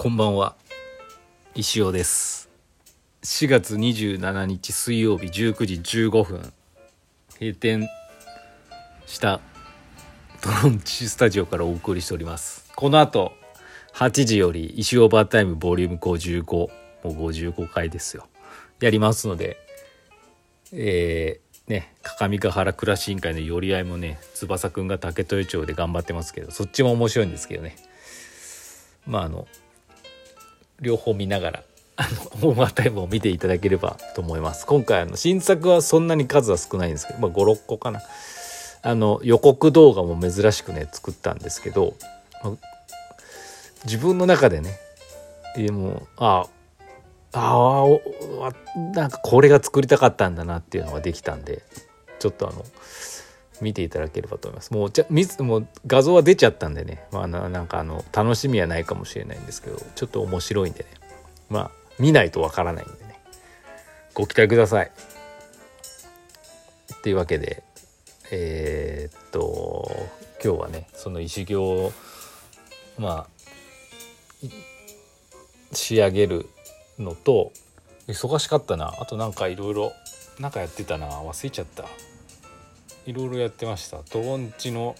こんばんは。石尾です。4月27日水曜日19時15分。閉店したトロンチスタジオからお送りしております。この後8時より石オーバータイムボリューム55もう55回ですよ。やりますのでえー、ね各務原暮らし委員会の寄り合いもね翼くんが竹豊町で頑張ってますけどそっちも面白いんですけどね。まああの両方見ながらあのオーバータイムを見ていただければと思います。今回あの新作はそんなに数は少ないんですけど、まあ、56個かな。あの予告動画も珍しくね作ったんですけど自分の中でねでもあああなんかこれが作りたかったんだなっていうのができたんでちょっとあの見ていただければと思います。もうじゃもう画像は出ちゃったんでね、まあ、なんかあの楽しみはないかもしれないんですけどちょっと面白いんでね。まあ見ないとわからないんでね。ご期待ください。っていうわけでえー、っと今日はねその石行をまあ仕上げるのと忙しかったな。あとなんかいろいろなんかやってたな。忘れちゃった。いろいろやってました。トロンチの、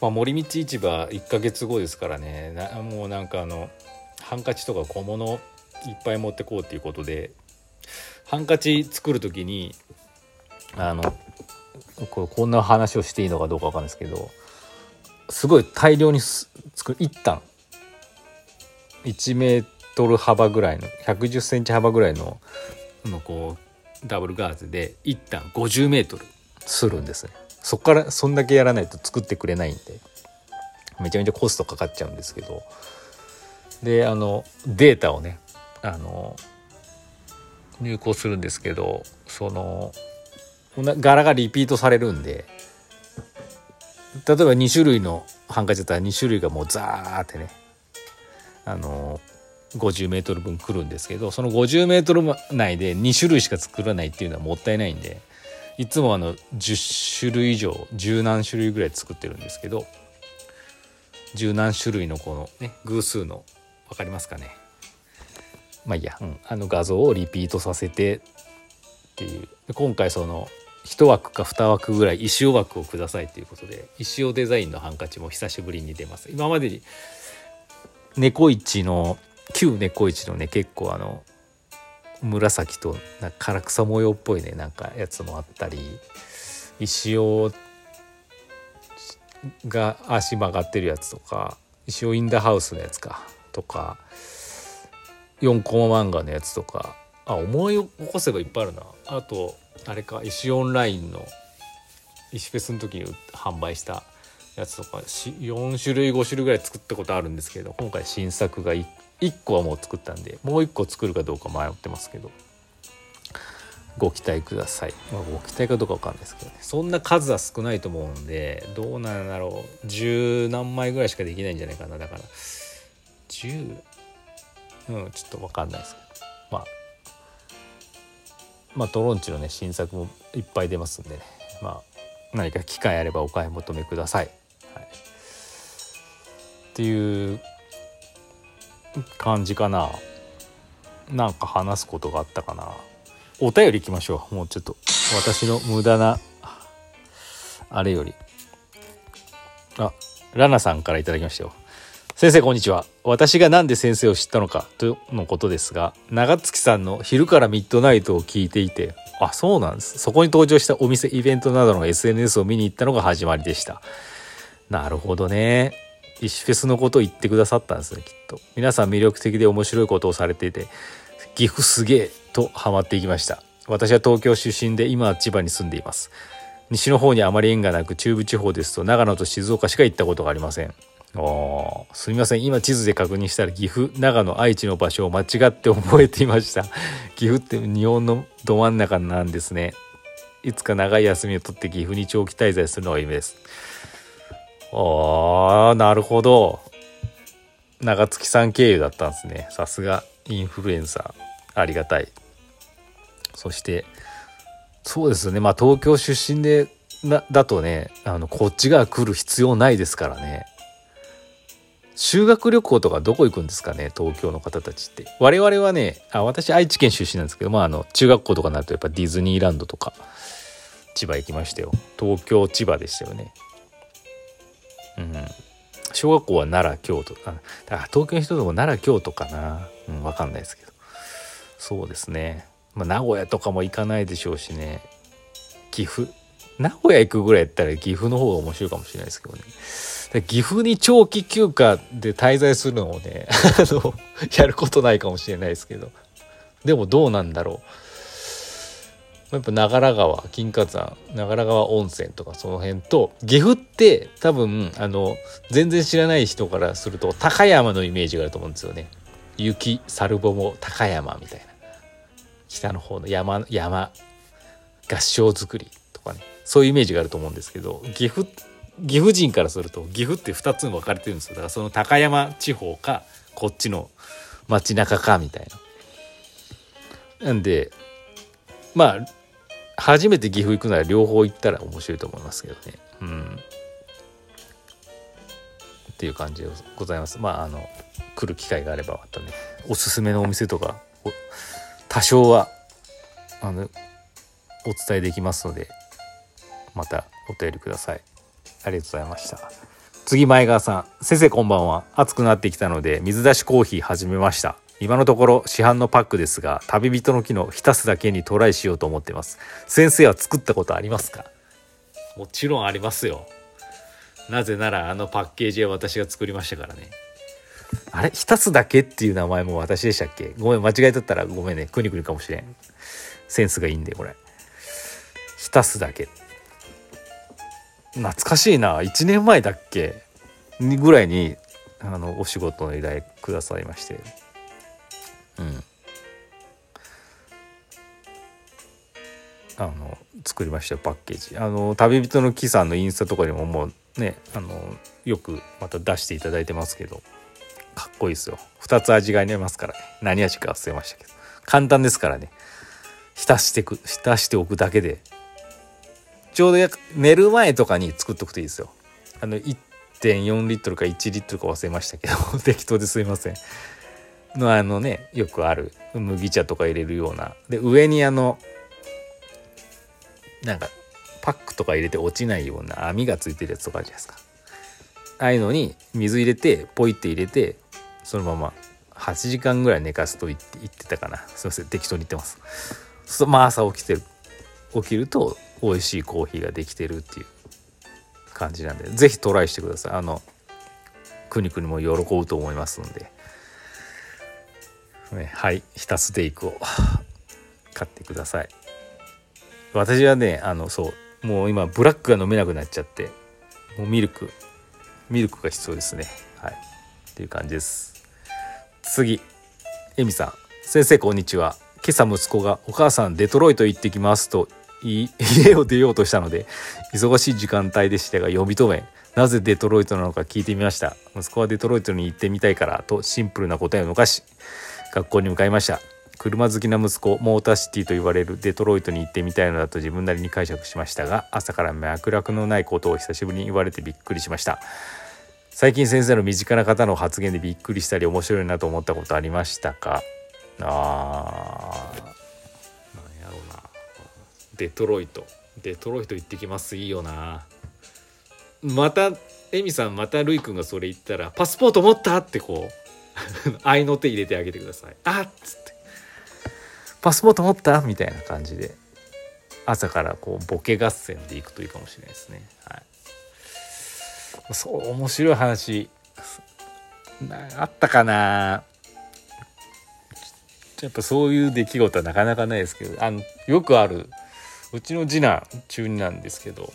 まあ、森道市場1ヶ月後ですからね。なもうなんかあのハンカチとか小物いっぱい持ってこうっていうことでハンカチ作る時にあのここんな話をしていいのかどうかわかんないですけどすごい大量に作る一旦1メートル幅ぐらいの110センチ幅ぐらいののこうダブルガーゼで一旦50メートル。するんですね。そこからそんだけやらないと作ってくれないんで。めちゃめちゃコストかかっちゃうんですけど。であのデータをねあの入稿するんですけどその柄がリピートされるんで例えば2種類のハンカチだったら2種類がもうザーってねあの 50m 分くるんですけどその 50m 内で2種類しか作らないっていうのはもったいないんでいつもあの10種類以上十何種類ぐらい作ってるんですけど十何種類のこのね偶数の分かりますかね？まあいいや、うん、あの画像をリピートさせてっていう。今回その1枠か2枠ぐらい石尾枠をくださいっていうことで石尾デザインのハンカチも久しぶりに出ます。今までに猫市の旧猫市のね結構あの紫とな唐草模様っぽいねなんかやつもあったり。石尾が足曲がってるやつとか石尾インダハウスのやつかとか4コマ漫画のやつとか。あ思い起こせばいっぱいあるな。あとあれか石オンラインの石フェスの時に販売したやつとか4種類5種類ぐらい作ったことあるんですけど今回新作が 1, 1個はもう作ったんでもう1個作るかどうか迷ってますけどご期待ください、まあ、ご期待かどうか分かんないですけどね。そんな数は少ないと思うんでどうなんだろう。十何枚ぐらいしかできないんじゃないかな。だから10うんちょっと分かんないですけど。まあまあトロンチのね新作もいっぱい出ますんでね。まあ何か機会あればお買い求めください、はい、っていう感じかな。なんか話すことがあったかな。お便りいきましょう。もうちょっと。私の無駄なあれより。あラナさんから頂きましたよ。先生こんにちは。私が何で先生を知ったのかとのことですが長月さんの「昼からミッドナイト」を聞いていてあそうなんです。そこに登場したお店イベントなどの SNS を見に行ったのが始まりでした。なるほどね。石フェスのことを言ってくださったんですねきっと。皆さん魅力的で面白いことをされていて岐阜すげえとハマっていきました。私は東京出身で今は千葉に住んでいます。西の方にあまり縁がなく中部地方ですと長野と静岡しか行ったことがありません。あすみません。今地図で確認したら岐阜長野愛知の場所を間違って覚えていました。岐阜って日本のど真ん中なんですね。いつか長い休みを取って岐阜に長期滞在するのが夢です。ああなるほど。長月さん経由だったんですね。さすがインフルエンサー。ありがたい。そしてそうですね。まあ東京出身でなだとねあのこっちが来る必要ないですからね。修学旅行とかどこ行くんですかね東京の方たちって。我々はねあ私愛知県出身なんですけどまああの中学校とかになるとやっぱディズニーランドとか千葉行きましたよ。東京千葉でしたよね。うん。小学校は奈良京都。ああ東京の人でも奈良京都かな。うん分かんないですけど。そうですね。まあ名古屋とかも行かないでしょうしね。岐阜。名古屋行くぐらいやったら岐阜の方が面白いかもしれないですけどね。岐阜に長期休暇で滞在するのをね あのやることないかもしれないですけど。でもどうなんだろう。やっぱ長良川金華山長良川温泉とかその辺と岐阜って多分あの全然知らない人からすると高山のイメージがあると思うんですよね。雪猿ボも高山みたいな。北の方の山山合掌造りとかね。そういうイメージがあると思うんですけど岐阜岐阜人からすると岐阜って2つに分かれてるんですよ。だからその高山地方かこっちの街中かみたいな。なんでまあ初めて岐阜行くなら両方行ったら面白いと思いますけどね。うん。っていう感じでございます。まああの来る機会があればまたねおすすめのお店とか多少はあのお伝えできますのでまたお便りください。ありがとうございました次前川さん先生こんばんは暑くなってきたので水出しコーヒー始めました今のところ市販のパックですが旅人の機能浸すだけにトライしようと思ってます。先生は作ったことありますか？もちろんありますよ。なぜならあのパッケージは私が作りましたからね。あれ？浸すだけっていう名前も私でしたっけ？ごめん間違えとったらごめんね。くにくにかもしれん。センスがいいんでこれ。浸すだけ。懐かしいな。1年前だっけ？ぐらいにあのお仕事の依頼くださいましてあの作りましたよパッケージ。あの旅人の木さんのインスタとかにももうねあのよくまた出していただいてますけどかっこいいですよ。2つ味がありますからね。何味か忘れましたけど。簡単ですからね。浸してく浸しておくだけで。ちょうど寝る前とかに作っとくといいですよ。あの1.4リットルか1リットルか忘れましたけど 適当ですいません。のあのねよくある麦茶とか入れるようなで上にあのなんかパックとか入れて落ちないような網がついてるやつとかあるじゃないですか。ああいうのに水入れてポイって入れてそのまま8時間ぐらい寝かすと言って言ってたかなすいません適当に言ってますそ。まあ朝起きてる起きると美味しいコーヒーができてるっていう感じなんで是非トライしてくださいあのくにくにも喜ぶと思いますので、ね、はいひたすテイクを買ってください。私はねあのそうもう今ブラックが飲めなくなっちゃってもうミルクミルクが必要ですね。はい。っていう感じです。次エミさん。先生こんにちは。今朝息子が「お母さんデトロイト行ってきます」と家を出ようとしたので忙しい時間帯でしたが呼び止めなぜデトロイトなのか聞いてみました。息子はデトロイトに行ってみたいからとシンプルな答えを残し学校に向かいました。車好きな息子モーターシティと言われるデトロイトに行ってみたいのだと自分なりに解釈しましたが朝から脈絡のないことを久しぶりに言われてびっくりしました。最近先生の身近な方の発言でびっくりしたり面白いなと思ったことありましたか？あー。なんやろな。デトロイト。デトロイト行ってきます。いいよな。またエミさんまたルイ君がそれ言ったら「パスポート持った?」ってこう。合いの手入れてあげてください。あっつって「パスポート持った?」みたいな感じで。朝からこうボケ合戦でいくといいかもしれないですね。はい。そう面白い話。あったかな。やっぱそういう出来事はなかなかないですけど。あのよくある。うちの次男中2なんですけど。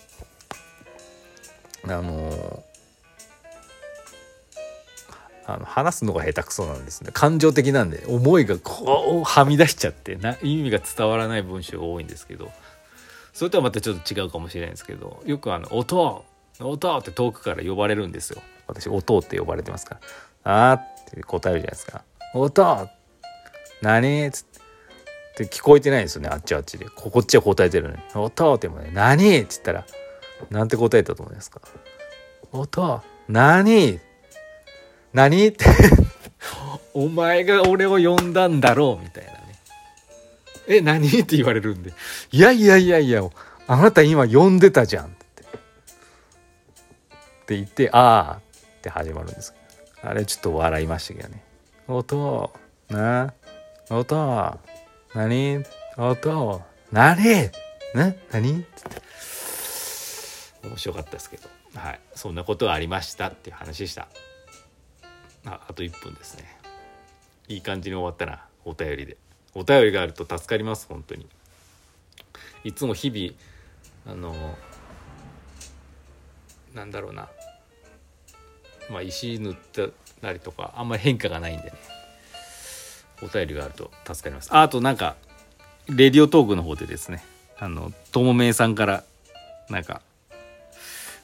あのあの話すのが下手くそなんですね。感情的なんで思いがこうはみ出しちゃってな意味が伝わらない文章が多いんですけど。それとはまたちょっと違うかもしれないんですけどよくあの「音音!」って遠くから呼ばれるんですよ。私「音」って呼ばれてますから「あー」って答えるじゃないですか「音！何?」っつって。聞こえてないんですよねあっちあっちで。こっちは答えてるのに「音」ってもね「何?」って言ったらなんて答えたと思いますか「音！何？何?」ってお前が俺を呼んだんだろうみたいなね「え何?」って言われるんで「いやいやいやいやあなた今呼んでたじゃん」って。って言って「ああ」って始まるんです。あれちょっと笑いましたけどね「音な音何？音何な何?」って面白かったですけど。はい。そんなことがありましたっていう話でした。ああと1分ですね。いい感じに終わったなお便りで。お便りがあると助かります本当に。いつも日々あのなんだろうな。まあ石塗ったりとかあんまり変化がないんでね。お便りがあると助かります。ああとなんかレディオトークの方でですね。あのともめいさんからなんか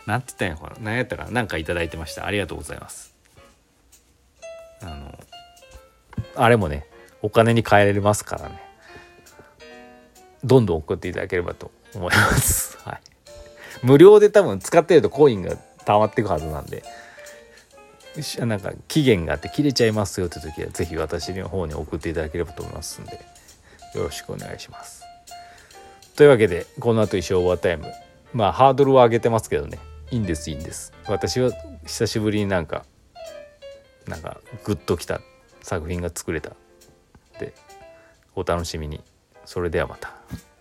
なんて言ったんやろ何やったかな。なんか頂いてました。ありがとうございます。あれもねお金に換えられますからね。どんどん送っていただければと思います。はい。無料で多分使ってるとコインが溜まっていくはずなんで。なんか期限があって切れちゃいますよって時は是非私の方に送っていただければと思いますんで。よろしくお願いします。というわけでこの後衣装オーバータイムまあハードルは上げてますけどね。いいんですいいんです。私は久しぶりになんかなんかグッときた。作品が作れたってお楽しみにそれではまた。